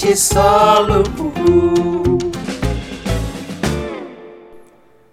tapete solo.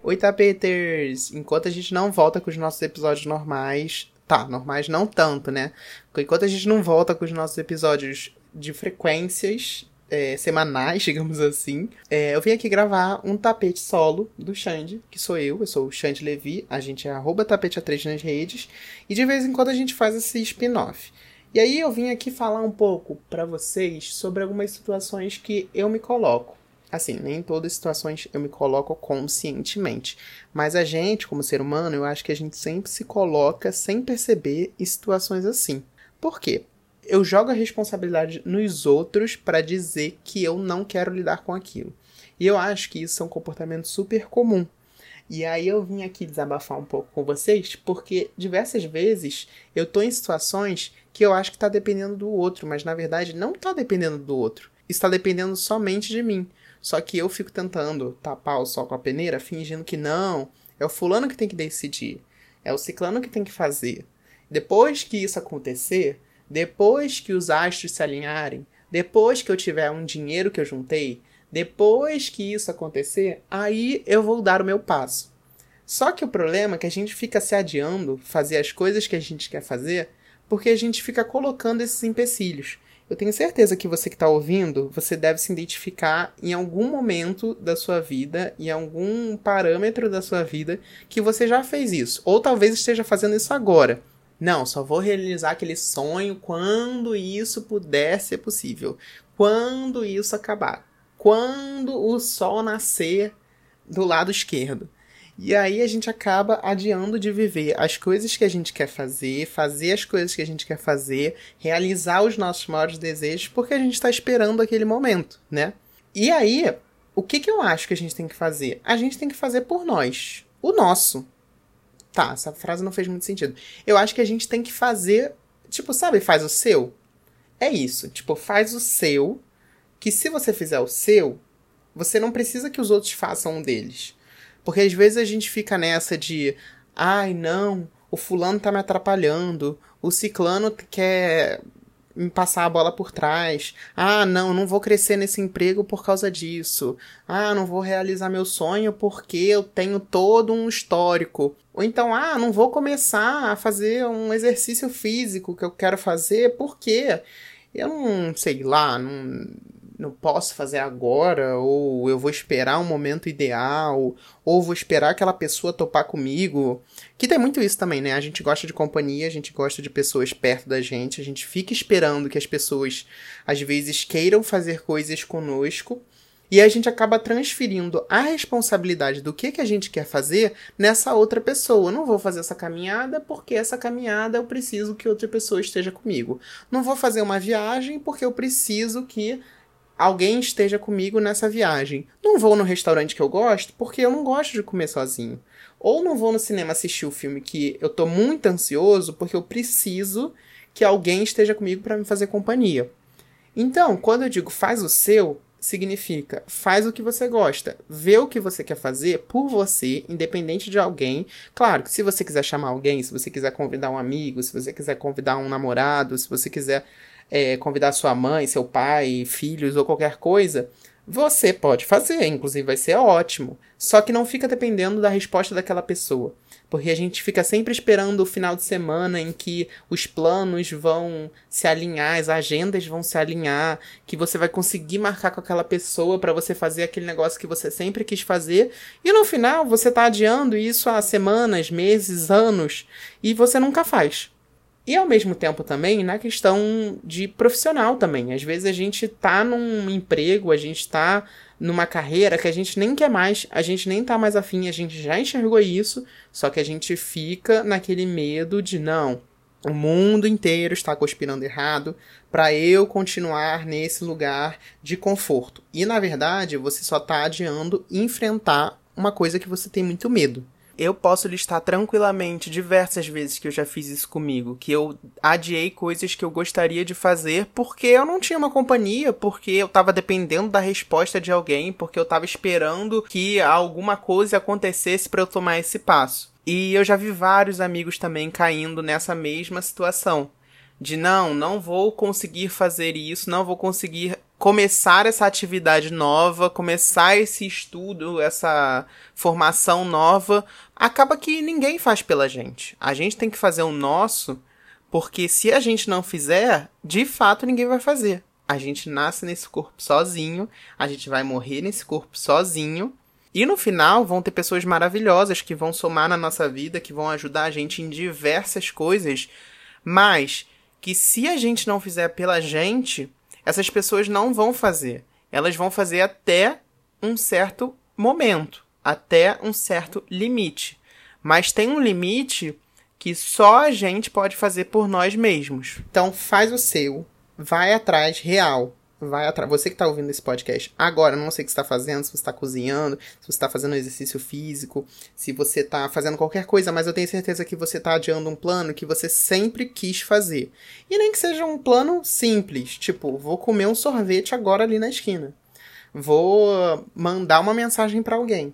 Oi, tapeters! Enquanto a gente não volta com os nossos episódios normais. Tá, normais não tanto, né? Enquanto a gente não volta com os nossos episódios de frequências é, semanais, digamos assim, é, eu vim aqui gravar um tapete solo do Xande, que sou eu, eu sou o Xande Levi, a gente é arroba tapete a3 nas redes, e de vez em quando a gente faz esse spin-off. E aí eu vim aqui falar um pouco para vocês sobre algumas situações que eu me coloco. Assim, nem todas as situações eu me coloco conscientemente. Mas a gente, como ser humano, eu acho que a gente sempre se coloca sem perceber em situações assim. Por quê? Eu jogo a responsabilidade nos outros para dizer que eu não quero lidar com aquilo. E eu acho que isso é um comportamento super comum. E aí eu vim aqui desabafar um pouco com vocês, porque diversas vezes eu tô em situações que eu acho que tá dependendo do outro, mas na verdade não tá dependendo do outro. Está dependendo somente de mim. Só que eu fico tentando tapar o sol com a peneira, fingindo que não, é o fulano que tem que decidir, é o ciclano que tem que fazer. Depois que isso acontecer, depois que os astros se alinharem, depois que eu tiver um dinheiro que eu juntei, depois que isso acontecer, aí eu vou dar o meu passo. Só que o problema é que a gente fica se adiando fazer as coisas que a gente quer fazer porque a gente fica colocando esses empecilhos. Eu tenho certeza que você que está ouvindo, você deve se identificar em algum momento da sua vida, em algum parâmetro da sua vida, que você já fez isso. Ou talvez esteja fazendo isso agora. Não, só vou realizar aquele sonho quando isso puder ser possível. Quando isso acabar. Quando o sol nascer do lado esquerdo. E aí a gente acaba adiando de viver as coisas que a gente quer fazer, fazer as coisas que a gente quer fazer, realizar os nossos maiores desejos, porque a gente está esperando aquele momento, né? E aí, o que, que eu acho que a gente tem que fazer? A gente tem que fazer por nós. O nosso. Tá, essa frase não fez muito sentido. Eu acho que a gente tem que fazer. Tipo, sabe, faz o seu? É isso. Tipo, faz o seu. Que se você fizer o seu, você não precisa que os outros façam um deles. Porque às vezes a gente fica nessa de, ai não, o fulano tá me atrapalhando, o ciclano quer me passar a bola por trás. Ah, não, não vou crescer nesse emprego por causa disso. Ah, não vou realizar meu sonho porque eu tenho todo um histórico. Ou então, ah, não vou começar a fazer um exercício físico que eu quero fazer porque eu não sei lá, não não posso fazer agora, ou eu vou esperar um momento ideal, ou vou esperar aquela pessoa topar comigo. Que tem muito isso também, né? A gente gosta de companhia, a gente gosta de pessoas perto da gente, a gente fica esperando que as pessoas às vezes queiram fazer coisas conosco. E a gente acaba transferindo a responsabilidade do que, que a gente quer fazer nessa outra pessoa. Não vou fazer essa caminhada porque essa caminhada eu preciso que outra pessoa esteja comigo. Não vou fazer uma viagem porque eu preciso que alguém esteja comigo nessa viagem. Não vou no restaurante que eu gosto porque eu não gosto de comer sozinho. Ou não vou no cinema assistir o filme que eu tô muito ansioso porque eu preciso que alguém esteja comigo para me fazer companhia. Então, quando eu digo faz o seu, significa faz o que você gosta, vê o que você quer fazer por você, independente de alguém. Claro que se você quiser chamar alguém, se você quiser convidar um amigo, se você quiser convidar um namorado, se você quiser é, convidar sua mãe, seu pai, filhos ou qualquer coisa, você pode fazer, inclusive vai ser ótimo. Só que não fica dependendo da resposta daquela pessoa. Porque a gente fica sempre esperando o final de semana em que os planos vão se alinhar, as agendas vão se alinhar, que você vai conseguir marcar com aquela pessoa para você fazer aquele negócio que você sempre quis fazer, e no final você tá adiando isso há semanas, meses, anos, e você nunca faz. E ao mesmo tempo também na questão de profissional também. Às vezes a gente tá num emprego, a gente tá numa carreira que a gente nem quer mais, a gente nem tá mais afim, a gente já enxergou isso, só que a gente fica naquele medo de não, o mundo inteiro está conspirando errado para eu continuar nesse lugar de conforto. E na verdade, você só tá adiando enfrentar uma coisa que você tem muito medo eu posso listar tranquilamente diversas vezes que eu já fiz isso comigo, que eu adiei coisas que eu gostaria de fazer porque eu não tinha uma companhia, porque eu tava dependendo da resposta de alguém, porque eu tava esperando que alguma coisa acontecesse para eu tomar esse passo. E eu já vi vários amigos também caindo nessa mesma situação. De não, não vou conseguir fazer isso, não vou conseguir começar essa atividade nova, começar esse estudo, essa formação nova, acaba que ninguém faz pela gente. A gente tem que fazer o nosso, porque se a gente não fizer, de fato ninguém vai fazer. A gente nasce nesse corpo sozinho, a gente vai morrer nesse corpo sozinho. E no final vão ter pessoas maravilhosas que vão somar na nossa vida, que vão ajudar a gente em diversas coisas, mas que se a gente não fizer pela gente, essas pessoas não vão fazer. Elas vão fazer até um certo momento, até um certo limite. Mas tem um limite que só a gente pode fazer por nós mesmos. Então faz o seu, vai atrás real. Vai atrás. Você que está ouvindo esse podcast agora, não sei o que está fazendo, se você está cozinhando, se você está fazendo exercício físico, se você está fazendo qualquer coisa, mas eu tenho certeza que você está adiando um plano que você sempre quis fazer. E nem que seja um plano simples, tipo, vou comer um sorvete agora ali na esquina. Vou mandar uma mensagem para alguém.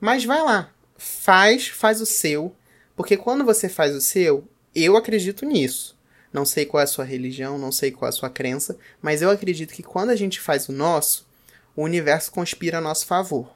Mas vai lá, faz, faz o seu, porque quando você faz o seu, eu acredito nisso. Não sei qual é a sua religião, não sei qual é a sua crença, mas eu acredito que quando a gente faz o nosso, o universo conspira a nosso favor.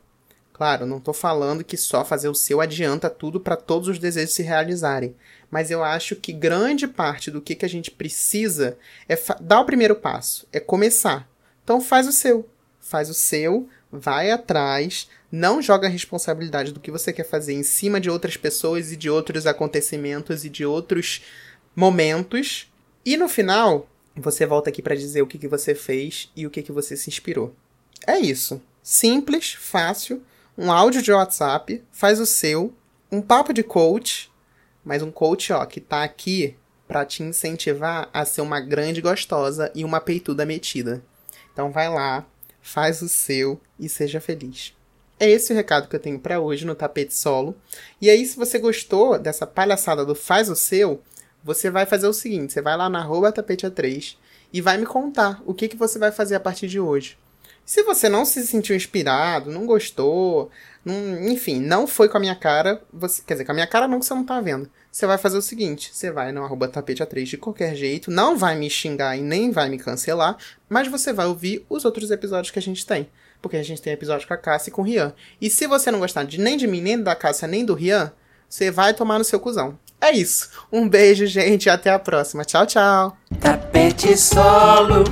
Claro, não estou falando que só fazer o seu adianta tudo para todos os desejos se realizarem, mas eu acho que grande parte do que, que a gente precisa é dar o primeiro passo, é começar. Então faz o seu, faz o seu, vai atrás, não joga a responsabilidade do que você quer fazer em cima de outras pessoas e de outros acontecimentos e de outros momentos, e no final, você volta aqui para dizer o que, que você fez e o que, que você se inspirou. É isso. Simples, fácil, um áudio de WhatsApp, faz o seu, um papo de coach, mas um coach, ó, que tá aqui para te incentivar a ser uma grande gostosa e uma peituda metida. Então vai lá, faz o seu e seja feliz. É esse o recado que eu tenho para hoje no tapete solo. E aí, se você gostou dessa palhaçada do faz o seu, você vai fazer o seguinte: você vai lá na arroba tapete3 e vai me contar o que, que você vai fazer a partir de hoje. Se você não se sentiu inspirado, não gostou, não, enfim, não foi com a minha cara, você, quer dizer, com a minha cara não que você não tá vendo. Você vai fazer o seguinte: você vai no arroba tapete3 de qualquer jeito, não vai me xingar e nem vai me cancelar, mas você vai ouvir os outros episódios que a gente tem. Porque a gente tem episódio com a Cássia e com o Rian. E se você não gostar de, nem de mim, nem da Cássia, nem do Rian, você vai tomar no seu cuzão. É isso. Um beijo, gente. Até a próxima. Tchau, tchau. Tapete solo.